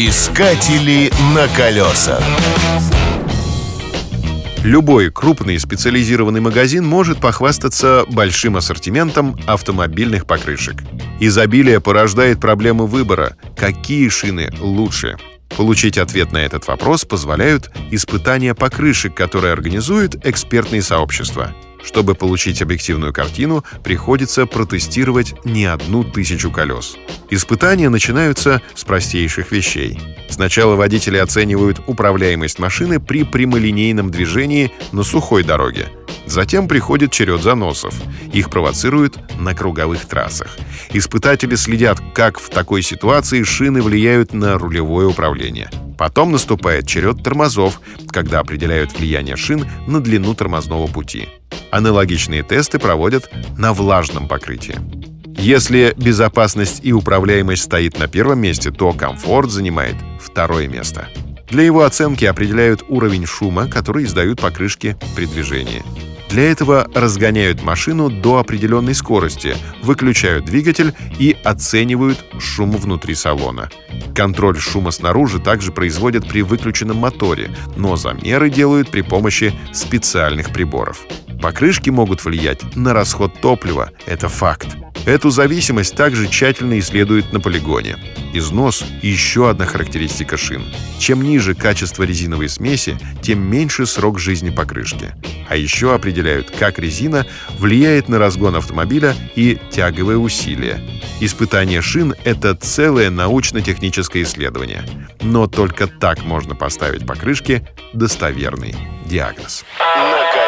Искатели на колесах. Любой крупный специализированный магазин может похвастаться большим ассортиментом автомобильных покрышек. Изобилие порождает проблемы выбора, какие шины лучше. Получить ответ на этот вопрос позволяют испытания покрышек, которые организуют экспертные сообщества. Чтобы получить объективную картину, приходится протестировать не одну тысячу колес. Испытания начинаются с простейших вещей. Сначала водители оценивают управляемость машины при прямолинейном движении на сухой дороге. Затем приходит черед заносов. Их провоцируют на круговых трассах. Испытатели следят, как в такой ситуации шины влияют на рулевое управление. Потом наступает черед тормозов, когда определяют влияние шин на длину тормозного пути. Аналогичные тесты проводят на влажном покрытии. Если безопасность и управляемость стоит на первом месте, то комфорт занимает второе место. Для его оценки определяют уровень шума, который издают покрышки при движении. Для этого разгоняют машину до определенной скорости, выключают двигатель и оценивают шум внутри салона. Контроль шума снаружи также производят при выключенном моторе, но замеры делают при помощи специальных приборов. Покрышки могут влиять на расход топлива, это факт. Эту зависимость также тщательно исследуют на полигоне. Износ – еще одна характеристика шин. Чем ниже качество резиновой смеси, тем меньше срок жизни покрышки. А еще определяют, как резина влияет на разгон автомобиля и тяговое усилие. Испытание шин — это целое научно-техническое исследование. Но только так можно поставить покрышке достоверный диагноз. На